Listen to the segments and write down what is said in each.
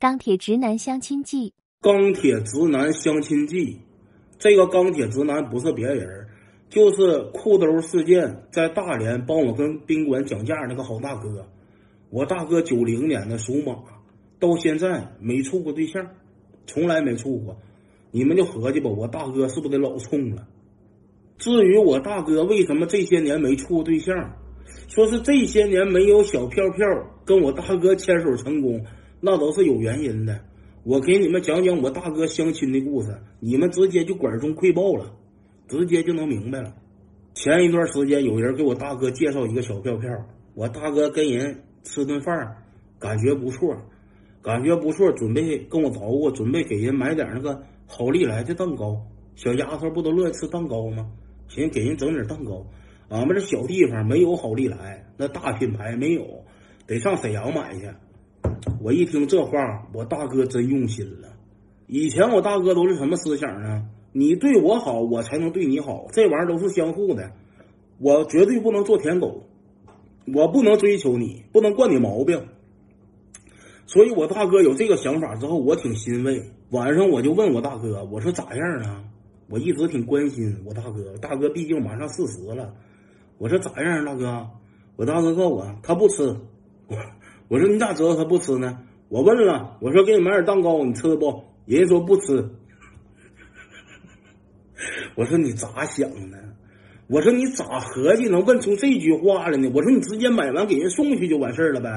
钢铁直男相亲记，钢铁直男相亲记，这个钢铁直男不是别人，就是裤兜事件在大连帮我跟宾馆讲价那个好大哥。我大哥九零年的属马，到现在没处过对象，从来没处过。你们就合计吧，我大哥是不是得老冲了？至于我大哥为什么这些年没处过对象，说是这些年没有小票票跟我大哥牵手成功，那都是有原因的。我给你们讲讲我大哥相亲的故事，你们直接就管中窥豹了，直接就能明白了。前一段时间有人给我大哥介绍一个小票票，我大哥跟人吃顿饭，感觉不错，感觉不错，准备跟我捣鼓，准备给人买点那个好利来的蛋糕。小丫头不都乐意吃蛋糕吗？寻思给人整点蛋糕。俺们这小地方没有好利来，那大品牌没有，得上沈阳买去。我一听这话，我大哥真用心了。以前我大哥都是什么思想呢？你对我好，我才能对你好，这玩意儿都是相互的。我绝对不能做舔狗，我不能追求你，不能惯你毛病。所以我大哥有这个想法之后，我挺欣慰。晚上我就问我大哥，我说咋样啊？我一直挺关心我大哥，大哥毕竟马上四十了。我说咋样，大哥？我大哥告诉我他不吃。我说你咋知道他不吃呢？我问了，我说给你买点蛋糕，你吃不？人家说不吃。我说你咋想的？我说你咋合计能问出这句话来呢？我说你直接买完给人送去就完事儿了呗。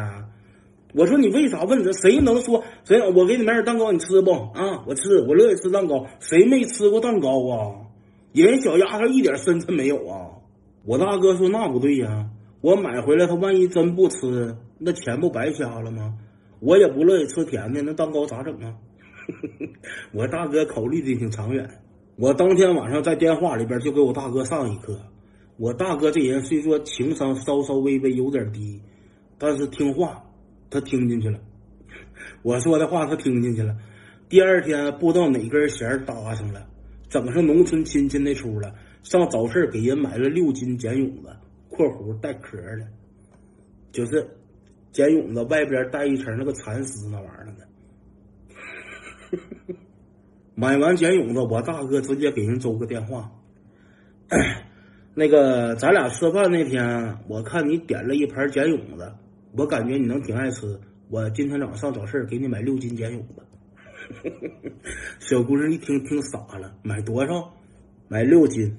我说你为啥问这？谁能说谁？我给你买点蛋糕，你吃不？啊，我吃，我乐意吃蛋糕。谁没吃过蛋糕啊？人家小丫头一点身份没有啊？我大哥说那不对呀，我买回来他万一真不吃，那钱不白瞎了吗？我也不乐意吃甜的，那蛋糕咋整啊？我大哥考虑的挺长远。我当天晚上在电话里边就给我大哥上一课。我大哥这人虽说情商稍稍微微有点低，但是听话，他听进去了。我说的话他听进去了。第二天不知道哪根弦搭上了，整上农村亲戚那出了。上早市给人买了六斤茧蛹子（括弧带壳的），就是茧蛹子外边带一层那个蚕丝那玩意儿的。买完茧蛹子，我大哥直接给人周个电话。那个，咱俩吃饭那天，我看你点了一盘茧蛹子，我感觉你能挺爱吃。我今天早上上早市给你买六斤茧蛹子。小姑娘一听听傻了，买多少？买六斤。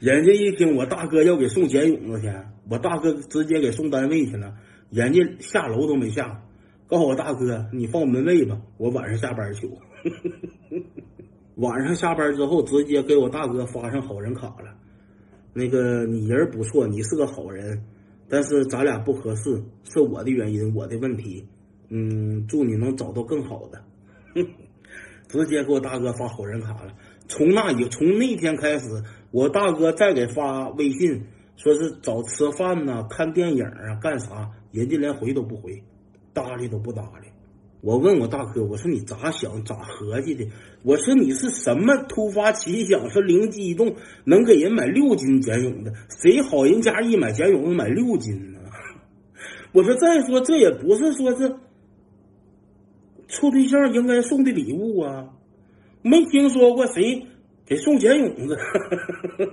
人家一听我大哥要给送茧蛹子去，我大哥直接给送单位去了，人家下楼都没下。告诉我大哥，你放门卫吧，我晚上下班去。晚上下班之后，直接给我大哥发上好人卡了。那个你人不错，你是个好人，但是咱俩不合适，是我的原因，我的问题。嗯，祝你能找到更好的。直接给我大哥发好人卡了。从那以从那天开始，我大哥再给发微信，说是找吃饭呢、看电影啊、干啥，人家连回都不回。搭理都不搭理，我问我大哥，我说你咋想咋合计的？我说你是什么突发奇想，说灵机一动能给人买六斤茧蛹的？谁好人家一买茧蛹子买六斤呢？我说再说这也不是说是处对象应该送的礼物啊，没听说过谁给送茧蛹子。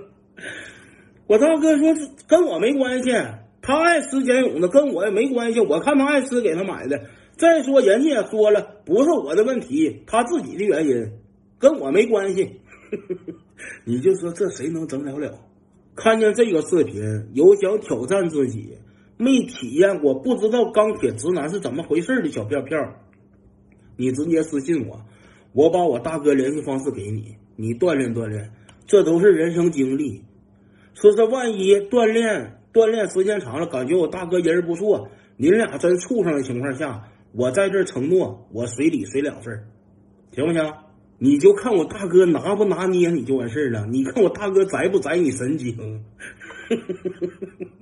我大哥说跟我没关系。他爱吃茧蛹子，跟我也没关系。我看他爱吃，给他买的。再说，人家也说了，不是我的问题，他自己的原因，跟我没关系。你就说这谁能整了了？看见这个视频，有想挑战自己，没体验过，不知道钢铁直男是怎么回事的小票票，你直接私信我，我把我大哥联系方式给你，你锻炼锻炼，这都是人生经历。说这万一锻炼。锻炼时间长了，感觉我大哥人不错。你俩真处上的情况下，我在这承诺，我随礼随两份，行不行？你就看我大哥拿不拿捏，你就完事儿了。你看我大哥宰不宰你神经？